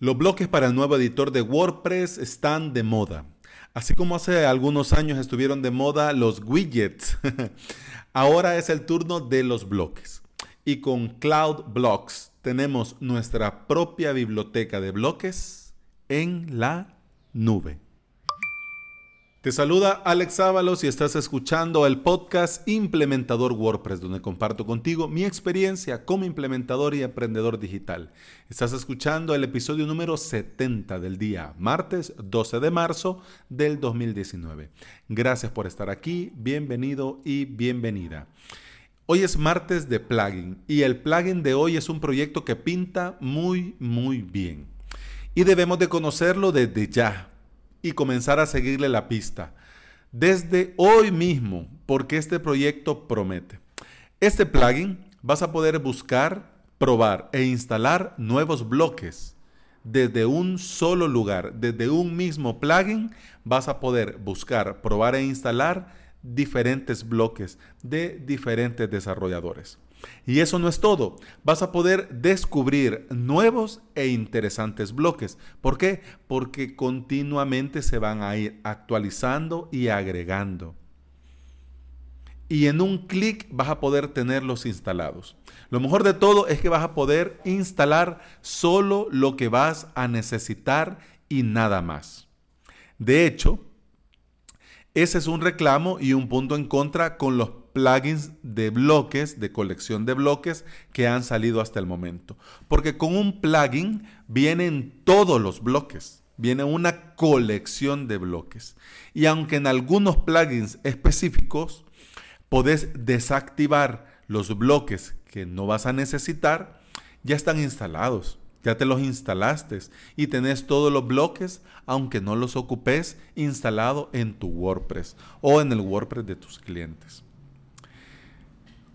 Los bloques para el nuevo editor de WordPress están de moda. Así como hace algunos años estuvieron de moda los widgets, ahora es el turno de los bloques. Y con Cloud Blocks tenemos nuestra propia biblioteca de bloques en la nube. Te saluda Alex Ábalos y estás escuchando el podcast Implementador WordPress, donde comparto contigo mi experiencia como implementador y emprendedor digital. Estás escuchando el episodio número 70 del día martes 12 de marzo del 2019. Gracias por estar aquí, bienvenido y bienvenida. Hoy es martes de plugin y el plugin de hoy es un proyecto que pinta muy, muy bien. Y debemos de conocerlo desde ya y comenzar a seguirle la pista. Desde hoy mismo, porque este proyecto promete. Este plugin vas a poder buscar, probar e instalar nuevos bloques. Desde un solo lugar, desde un mismo plugin, vas a poder buscar, probar e instalar diferentes bloques de diferentes desarrolladores. Y eso no es todo. Vas a poder descubrir nuevos e interesantes bloques. ¿Por qué? Porque continuamente se van a ir actualizando y agregando. Y en un clic vas a poder tenerlos instalados. Lo mejor de todo es que vas a poder instalar solo lo que vas a necesitar y nada más. De hecho, ese es un reclamo y un punto en contra con los plugins de bloques, de colección de bloques que han salido hasta el momento. Porque con un plugin vienen todos los bloques, viene una colección de bloques. Y aunque en algunos plugins específicos podés desactivar los bloques que no vas a necesitar, ya están instalados. Ya te los instalaste y tenés todos los bloques, aunque no los ocupes, instalado en tu WordPress o en el WordPress de tus clientes.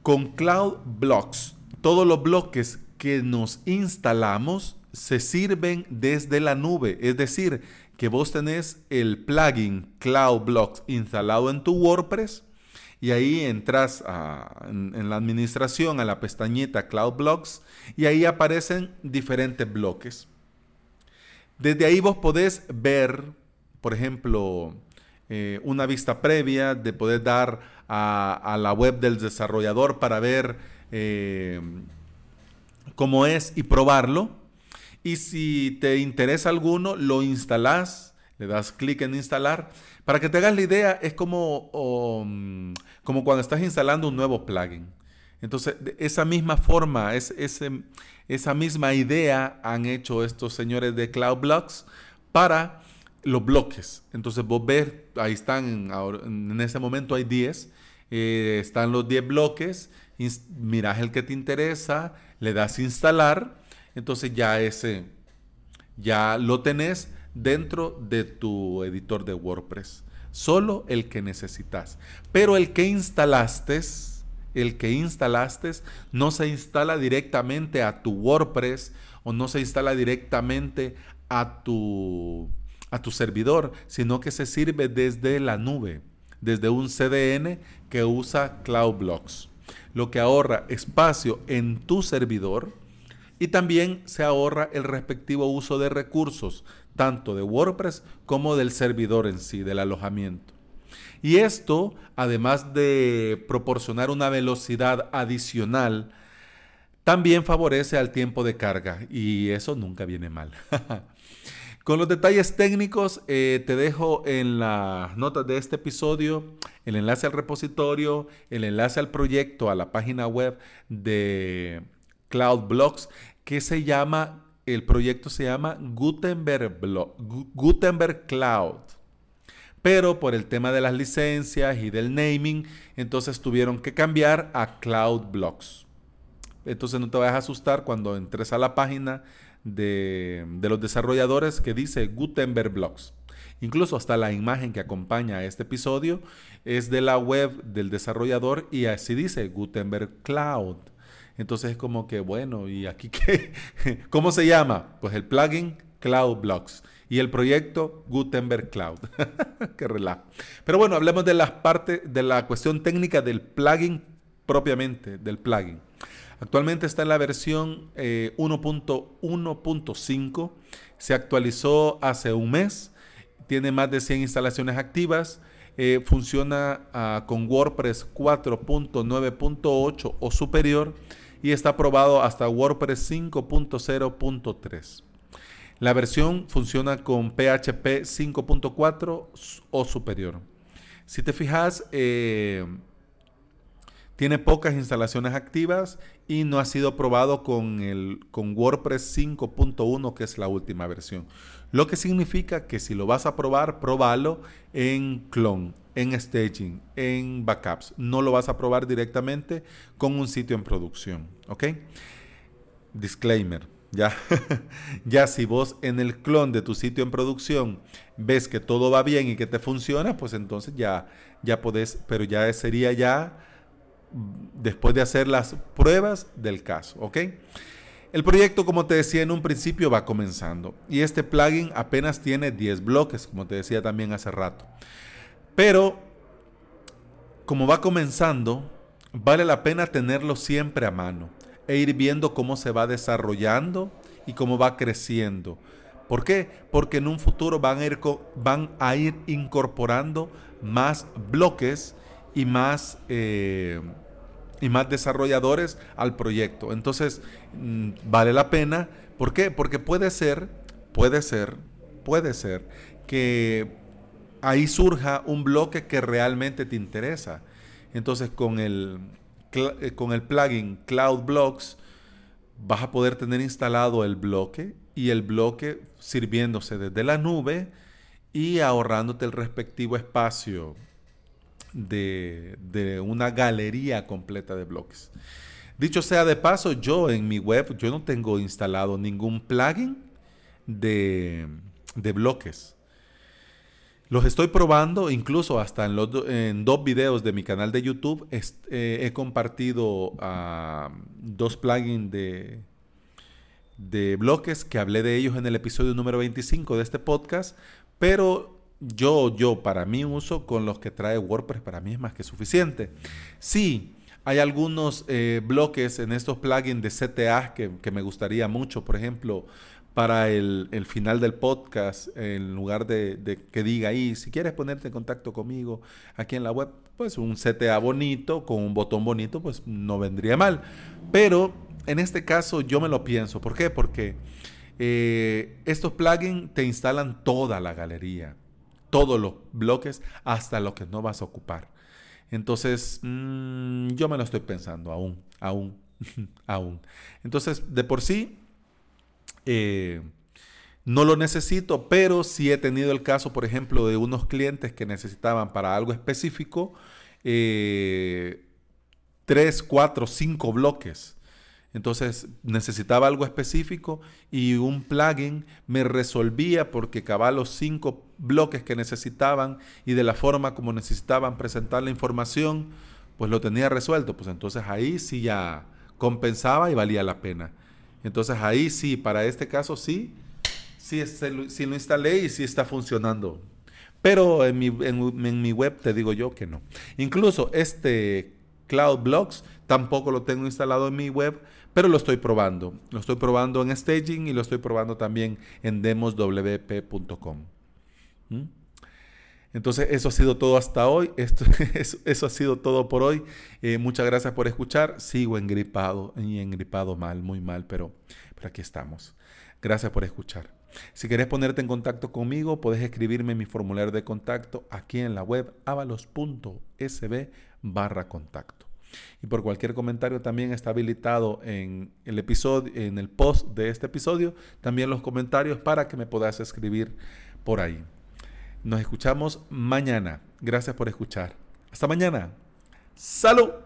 Con Cloud Blocks, todos los bloques que nos instalamos se sirven desde la nube. Es decir, que vos tenés el plugin Cloud Blocks instalado en tu WordPress y ahí entras en, la administración a la pestañita Cloud Blocks y ahí aparecen diferentes bloques. Desde ahí vos podés ver, por ejemplo, eh, una vista previa, de poder dar a, la web del desarrollador para ver eh, cómo es y probarlo. Y si te interesa alguno, lo instalas, le das clic en instalar. Para que te hagas la idea, es como, como cuando estás instalando un nuevo plugin. Entonces, esa misma forma, es, esa misma idea han hecho estos señores de Cloud Blocks para los bloques. Entonces vos ves, ahí están, en ese momento hay 10, eh, están los 10 bloques, miras el que te interesa, le das instalar, entonces ya ese, ya lo tenés dentro de tu editor de WordPress. Solo el que necesitas. Pero el que instalaste, el que instalaste no se instala directamente a tu WordPress o no se instala directamente a tu a tu servidor, sino que se sirve desde la nube, desde un CDN que usa Cloud Blocks, lo que ahorra espacio en tu servidor y también se ahorra el respectivo uso de recursos, tanto de WordPress como del servidor en sí, del alojamiento. Y esto, además de proporcionar una velocidad adicional, también favorece al tiempo de carga y eso nunca viene mal. Con los detalles técnicos eh, te dejo en las notas de este episodio el enlace al repositorio, el enlace al proyecto, a la página web de Cloud Blocks, que se llama, el proyecto se llama Gutenberg, Cloud. Pero por el tema de las licencias y del naming, entonces tuvieron que cambiar a Cloud Blocks. Entonces no te vayas a asustar cuando entres a la página de, los desarrolladores que dice Gutenberg Blocks. Incluso hasta la imagen que acompaña a este episodio es de la web del desarrollador y así dice Gutenberg Cloud. Entonces es como que, bueno, ¿y aquí qué? ¿Cómo se llama? Pues el plugin Cloud Blocks y el proyecto Gutenberg Cloud. qué relajo. Pero bueno, hablemos de la parte, de la cuestión técnica del plugin propiamente, del plugin. Actualmente está en la versión 1.1.5. Eh, Se actualizó hace un mes. Tiene más de 100 instalaciones activas. Eh, funciona ah, con WordPress 4.9.8 o superior y está aprobado hasta WordPress 5.0.3. La versión funciona con PHP 5.4 o superior. Si te fijas, eh, tiene pocas instalaciones activas y no ha sido probado con, el, con WordPress 5.1, que es la última versión. Lo que significa que si lo vas a probar, probalo en clone, en staging, en backups. No lo vas a probar directamente con un sitio en producción. ¿Ok? Disclaimer. Ya, ya si vos en el clon de tu sitio en producción ves que todo va bien y que te funciona, pues entonces ya, ya podés, pero ya sería ya después de hacer las pruebas del caso, ¿ok? El proyecto, como te decía en un principio, va comenzando y este plugin apenas tiene 10 bloques, como te decía también hace rato. Pero, como va comenzando, vale la pena tenerlo siempre a mano e ir viendo cómo se va desarrollando y cómo va creciendo. ¿Por qué? Porque en un futuro van a ir, van a ir incorporando más bloques y más... Eh, y más desarrolladores al proyecto. Entonces, mm, vale la pena. ¿Por qué? Porque puede ser, puede ser, puede ser que ahí surja un bloque que realmente te interesa. Entonces, con el, eh, con el plugin Cloud Blocks, vas a poder tener instalado el bloque y el bloque sirviéndose desde la nube y ahorrándote el respectivo espacio de, una galería completa de bloques. Dicho sea de paso, yo en mi web, yo no tengo instalado ningún plugin de, bloques. Los estoy probando, incluso hasta en, los en dos videos de mi canal de YouTube eh, he compartido ah, dos plugins de, de bloques que hablé de ellos en el episodio número 25 de este podcast, pero yo, yo, para mi uso con los que trae WordPress, para mí es más que suficiente. Sí, hay algunos eh, bloques en estos plugins de CTA que, me gustaría mucho, por ejemplo, para el, final del podcast, en lugar de, que diga ahí, si quieres ponerte en contacto conmigo aquí en la web, pues un CTA bonito, con un botón bonito, pues no vendría mal. Pero en este caso yo me lo pienso. ¿Por qué? Porque eh, estos plugins te instalan toda la galería todos los bloques hasta lo que no vas a ocupar. Entonces, mm, yo me lo estoy pensando aún, aún, aún. Entonces, de por sí, eh, no lo necesito, pero sí he tenido el caso, por ejemplo, de unos clientes que necesitaban para algo específico eh, tres, cuatro, cinco bloques. Entonces necesitaba algo específico y un plugin me resolvía porque cabal los cinco bloques que necesitaban y de la forma como necesitaban presentar la información, pues lo tenía resuelto. Pues entonces ahí sí ya compensaba y valía la pena. Entonces ahí sí, para este caso sí, sí, sí lo instalé y sí está funcionando. Pero en mi, en mi web te digo yo que no. Incluso este Cloud Blocks tampoco lo tengo instalado en mi web pero lo estoy probando. Lo estoy probando en staging y lo estoy probando también en demoswp.com. ¿Mm? Entonces, eso ha sido todo hasta hoy. Esto, eso, ha sido todo por hoy. Eh, muchas gracias por escuchar. Sigo engripado y engripado mal, muy mal, pero, pero aquí estamos. Gracias por escuchar. Si quieres ponerte en contacto conmigo, puedes escribirme en mi formulario de contacto aquí en la web avalos.sb barra contacto. Y por cualquier comentario también está habilitado en el episodio, en el post de este episodio, también los comentarios para que me puedas escribir por ahí. Nos escuchamos mañana. Gracias por escuchar. Hasta mañana. Salud.